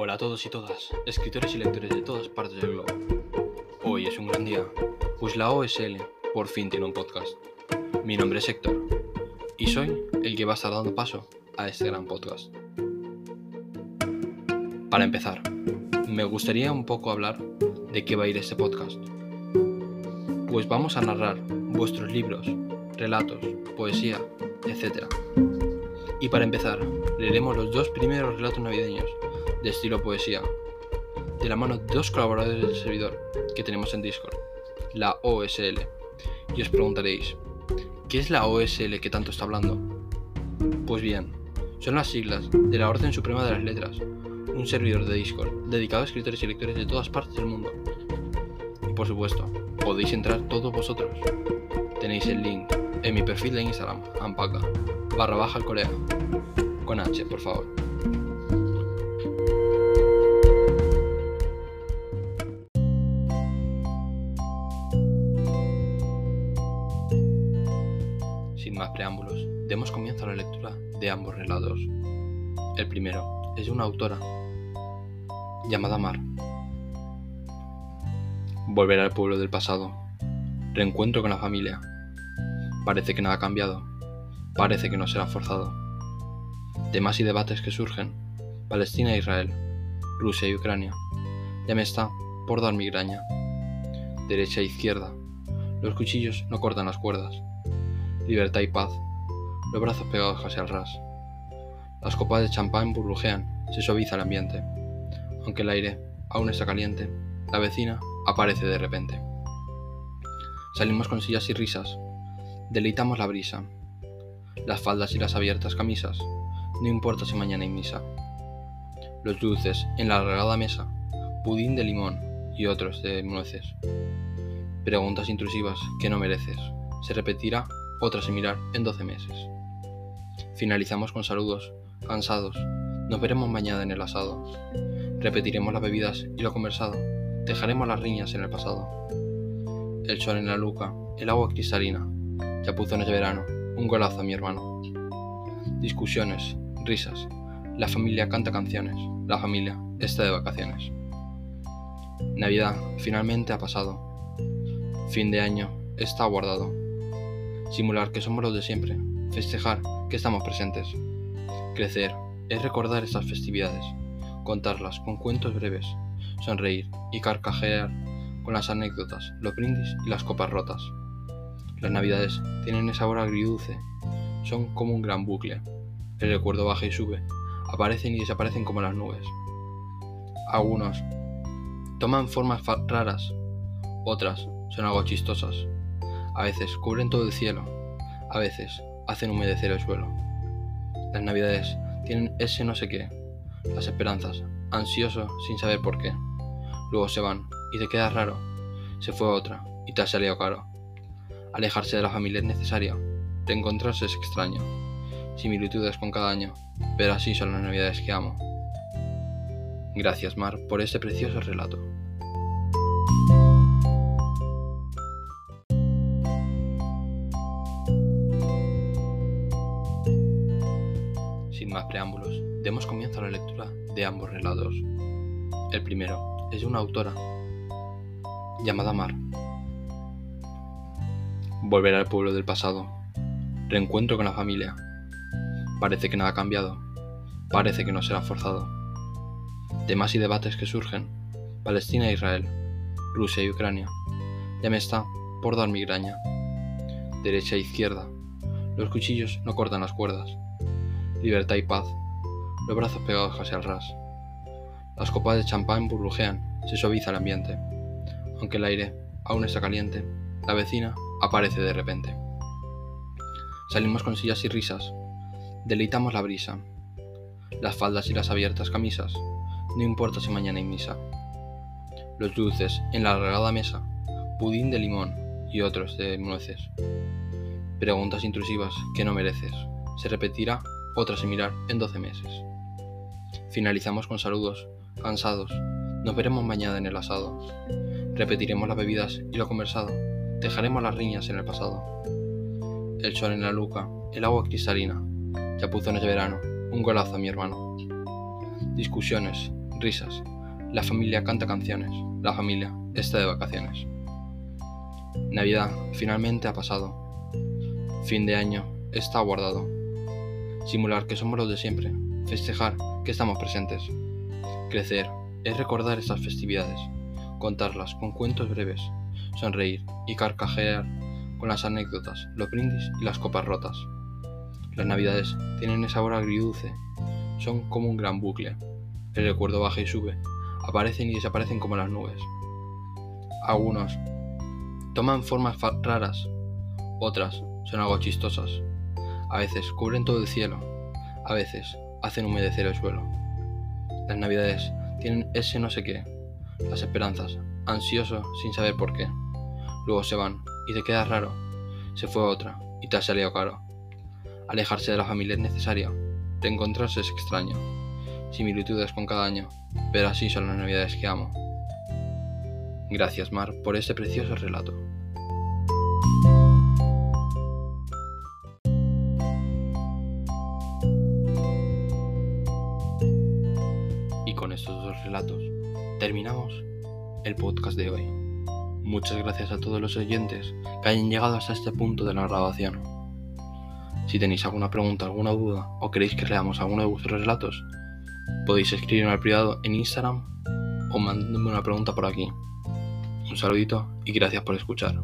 Hola a todos y todas, escritores y lectores de todas partes del globo. Hoy es un gran día, pues la OSL por fin tiene un podcast. Mi nombre es Héctor y soy el que va a estar dando paso a este gran podcast. Para empezar, me gustaría un poco hablar de qué va a ir este podcast. Pues vamos a narrar vuestros libros, relatos, poesía, etc. Y para empezar, leeremos los dos primeros relatos navideños de estilo poesía, de la mano de dos colaboradores del servidor que tenemos en Discord, la OSL. Y os preguntaréis, ¿qué es la OSL que tanto está hablando? Pues bien, son las siglas de la Orden Suprema de las Letras, un servidor de Discord dedicado a escritores y lectores de todas partes del mundo. Y por supuesto, podéis entrar todos vosotros. Tenéis el link en mi perfil de Instagram, ampaca, barra con H, por favor. Demos comienzo a la lectura de ambos relatos. El primero es de una autora llamada Mar. Volver al pueblo del pasado. Reencuentro con la familia. Parece que nada ha cambiado. Parece que no será forzado. Temas y debates que surgen. Palestina e Israel. Rusia y Ucrania. Ya me está por dar migraña. Derecha e izquierda. Los cuchillos no cortan las cuerdas libertad y paz, los brazos pegados casi al ras. Las copas de champán burbujean, se suaviza el ambiente. Aunque el aire aún está caliente, la vecina aparece de repente. Salimos con sillas y risas, deleitamos la brisa. Las faldas y las abiertas camisas, no importa si mañana hay misa. Los dulces en la regada mesa, pudín de limón y otros de nueces. Preguntas intrusivas que no mereces. Se repetirá otra similar en 12 meses. Finalizamos con saludos, cansados, nos veremos mañana en el asado. Repetiremos las bebidas y lo conversado, dejaremos las riñas en el pasado. El sol en la luca, el agua cristalina, chapuzones de verano, un golazo a mi hermano. Discusiones, risas, la familia canta canciones, la familia está de vacaciones. Navidad finalmente ha pasado. Fin de año está guardado simular que somos los de siempre, festejar que estamos presentes. Crecer es recordar estas festividades, contarlas con cuentos breves, sonreír y carcajear con las anécdotas, los brindis y las copas rotas. Las navidades tienen esa hora agridulce, son como un gran bucle. El recuerdo baja y sube, aparecen y desaparecen como las nubes. Algunos toman formas raras, otras son algo chistosas, a veces cubren todo el cielo, a veces hacen humedecer el suelo. Las navidades tienen ese no sé qué, las esperanzas, ansioso sin saber por qué. Luego se van y te quedas raro. Se fue otra y te ha salido caro. Alejarse de la familia es necesario, reencontrarse es extraño. Similitudes con cada año, pero así son las navidades que amo. Gracias Mar por este precioso relato. Sin más preámbulos, demos comienzo a la lectura de ambos relatos. El primero es de una autora llamada Mar. Volver al pueblo del pasado. Reencuentro con la familia. Parece que nada ha cambiado. Parece que no será forzado. Temas y debates que surgen. Palestina e Israel. Rusia y Ucrania. Ya me está por dar migraña. Derecha e izquierda. Los cuchillos no cortan las cuerdas libertad y paz, los brazos pegados casi al ras. Las copas de champán burbujean, se suaviza el ambiente. Aunque el aire aún está caliente, la vecina aparece de repente. Salimos con sillas y risas, deleitamos la brisa. Las faldas y las abiertas camisas, no importa si mañana hay misa. Los dulces en la regada mesa, pudín de limón y otros de nueces. Preguntas intrusivas que no mereces. Se repetirá otra similar en 12 meses. Finalizamos con saludos, cansados, nos veremos mañana en el asado. Repetiremos las bebidas y lo conversado, dejaremos las riñas en el pasado. El sol en la luca, el agua cristalina, chapuzones de verano, un golazo a mi hermano. Discusiones, risas. La familia canta canciones. La familia está de vacaciones. Navidad finalmente ha pasado. Fin de año está guardado. Simular que somos los de siempre. Festejar que estamos presentes. Crecer es recordar estas festividades. Contarlas con cuentos breves. Sonreír y carcajear con las anécdotas, los brindis y las copas rotas. Las navidades tienen ese sabor agridulce. Son como un gran bucle. El recuerdo baja y sube. Aparecen y desaparecen como las nubes. Algunos toman formas raras. Otras son algo chistosas. A veces cubren todo el cielo. A veces hacen humedecer el suelo. Las navidades tienen ese no sé qué. Las esperanzas, ansioso sin saber por qué. Luego se van y te quedas raro. Se fue otra y te ha salido caro. Alejarse de la familia es necesario. Reencontrarse es extraño. Similitudes con cada año, pero así son las navidades que amo. Gracias, Mar, por este precioso relato. Y con estos dos relatos terminamos el podcast de hoy. Muchas gracias a todos los oyentes que hayan llegado hasta este punto de la grabación. Si tenéis alguna pregunta, alguna duda o queréis que leamos alguno de vuestros relatos, podéis escribirme al privado en Instagram o mandarme una pregunta por aquí. Un saludito y gracias por escuchar.